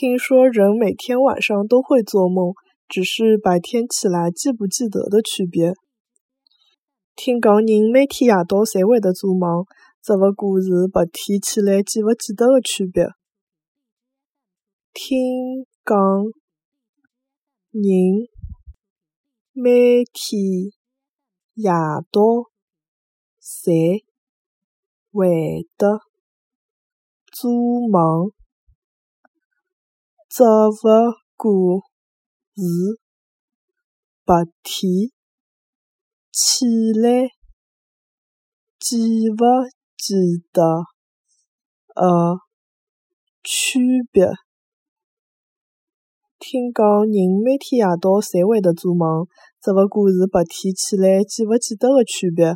听说人每天晚上都会做梦，只是白天起来记不记得的区别。听讲人每天夜到侪会得做梦，只勿过是白天起来记勿记得的区别。听讲人每天夜到侪会得做梦，只勿过是白天起来记勿记得的区别。听讲人每天夜到侪会得做梦，只勿过是白天起来记勿记得的区别。